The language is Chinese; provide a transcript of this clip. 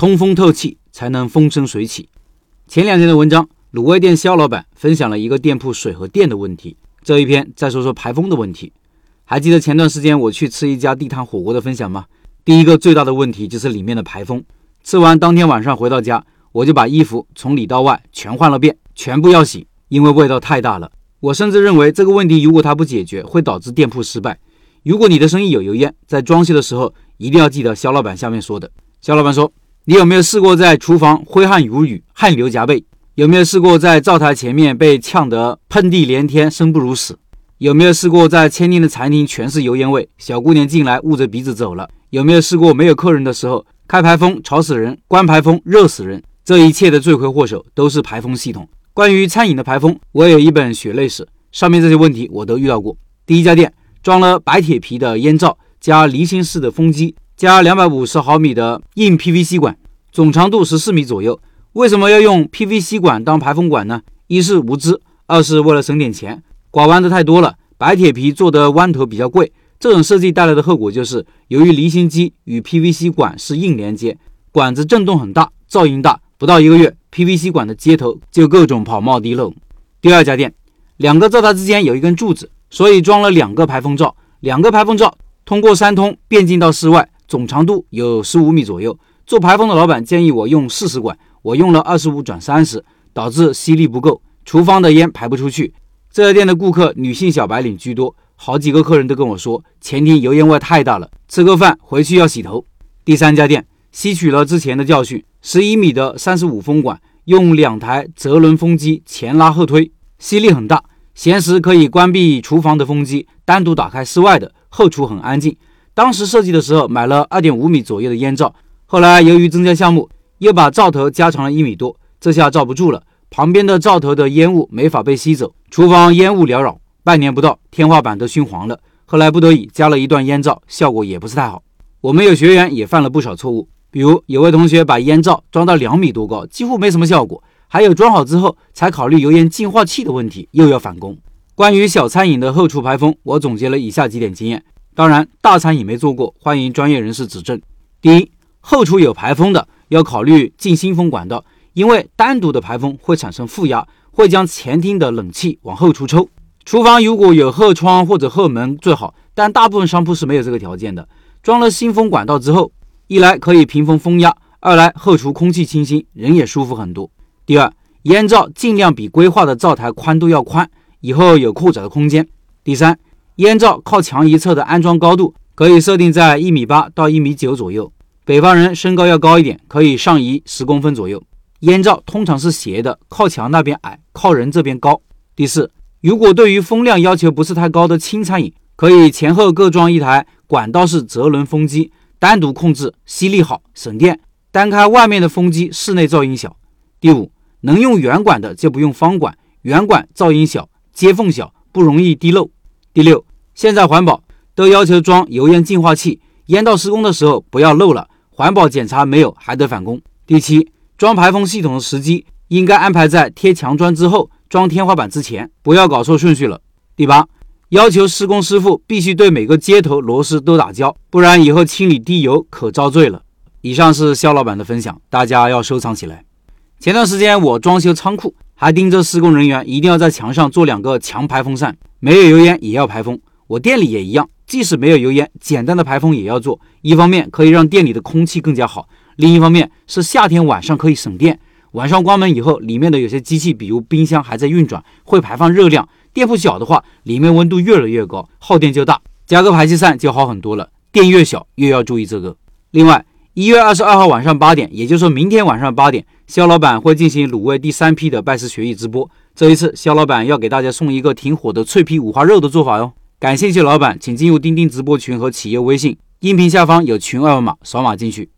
通风透气才能风生水起。前两天的文章，卤味店肖老板分享了一个店铺水和电的问题。这一篇再说说排风的问题。还记得前段时间我去吃一家地摊火锅的分享吗？第一个最大的问题就是里面的排风。吃完当天晚上回到家，我就把衣服从里到外全换了遍，全部要洗，因为味道太大了。我甚至认为这个问题如果它不解决，会导致店铺失败。如果你的生意有油烟，在装修的时候一定要记得肖老板下面说的。肖老板说。你有没有试过在厨房挥汗如雨、汗流浃背？有没有试过在灶台前面被呛得喷嚏连天、生不如死？有没有试过在千金的餐厅全是油烟味，小姑娘进来捂着鼻子走了？有没有试过没有客人的时候开排风吵死人，关排风热死人？这一切的罪魁祸首都是排风系统。关于餐饮的排风，我有一本血泪史，上面这些问题我都遇到过。第一家店装了白铁皮的烟罩加离心式的风机。加两百五十毫米的硬 PVC 管，总长度十四米左右。为什么要用 PVC 管当排风管呢？一是无知，二是为了省点钱。拐弯的太多了，白铁皮做的弯头比较贵。这种设计带来的后果就是，由于离心机与 PVC 管是硬连接，管子震动很大，噪音大。不到一个月，PVC 管的接头就各种跑冒滴漏。第二家店，两个灶台之间有一根柱子，所以装了两个排风罩。两个排风罩通过三通变进到室外。总长度有十五米左右。做排风的老板建议我用四十管，我用了二十五转三十，导致吸力不够，厨房的烟排不出去。这家店的顾客女性小白领居多，好几个客人都跟我说，前厅油烟味太大了，吃个饭回去要洗头。第三家店吸取了之前的教训，十一米的三十五风管，用两台泽轮风机前拉后推，吸力很大。闲时可以关闭厨房的风机，单独打开室外的，后厨很安静。当时设计的时候买了二点五米左右的烟罩，后来由于增加项目，又把罩头加长了一米多，这下罩不住了，旁边的罩头的烟雾没法被吸走，厨房烟雾缭绕，半年不到天花板都熏黄了。后来不得已加了一段烟罩，效果也不是太好。我们有学员也犯了不少错误，比如有位同学把烟罩装到两米多高，几乎没什么效果；还有装好之后才考虑油烟净化器的问题，又要返工。关于小餐饮的后厨排风，我总结了以下几点经验。当然，大餐饮没做过，欢迎专业人士指正。第一，后厨有排风的，要考虑进新风管道，因为单独的排风会产生负压，会将前厅的冷气往后厨抽。厨房如果有后窗或者后门最好，但大部分商铺是没有这个条件的。装了新风管道之后，一来可以平风风压，二来后厨空气清新，人也舒服很多。第二，烟灶尽量比规划的灶台宽度要宽，以后有扩展的空间。第三。烟罩靠墙一侧的安装高度可以设定在一米八到一米九左右，北方人身高要高一点，可以上移十公分左右。烟罩通常是斜的，靠墙那边矮，靠人这边高。第四，如果对于风量要求不是太高的轻餐饮，可以前后各装一台管道式折轮风机，单独控制，吸力好，省电。单开外面的风机，室内噪音小。第五，能用圆管的就不用方管，圆管噪音小，接缝小，不容易滴漏。第六。现在环保都要求装油烟净化器，烟道施工的时候不要漏了，环保检查没有还得返工。第七，装排风系统的时机应该安排在贴墙砖之后，装天花板之前，不要搞错顺序了。第八，要求施工师傅必须对每个接头螺丝都打胶，不然以后清理滴油可遭罪了。以上是肖老板的分享，大家要收藏起来。前段时间我装修仓库，还盯着施工人员一定要在墙上做两个强排风扇，没有油烟也要排风。我店里也一样，即使没有油烟，简单的排风也要做。一方面可以让店里的空气更加好，另一方面是夏天晚上可以省电。晚上关门以后，里面的有些机器，比如冰箱还在运转，会排放热量。店铺小的话，里面温度越来越高，耗电就大。加个排气扇就好很多了。店越小越要注意这个。另外，一月二十二号晚上八点，也就是明天晚上八点，肖老板会进行卤味第三批的拜师学艺直播。这一次，肖老板要给大家送一个挺火的脆皮五花肉的做法哟。感兴趣老板，请进入钉钉直播群和企业微信，音频下方有群二维码，扫码进去。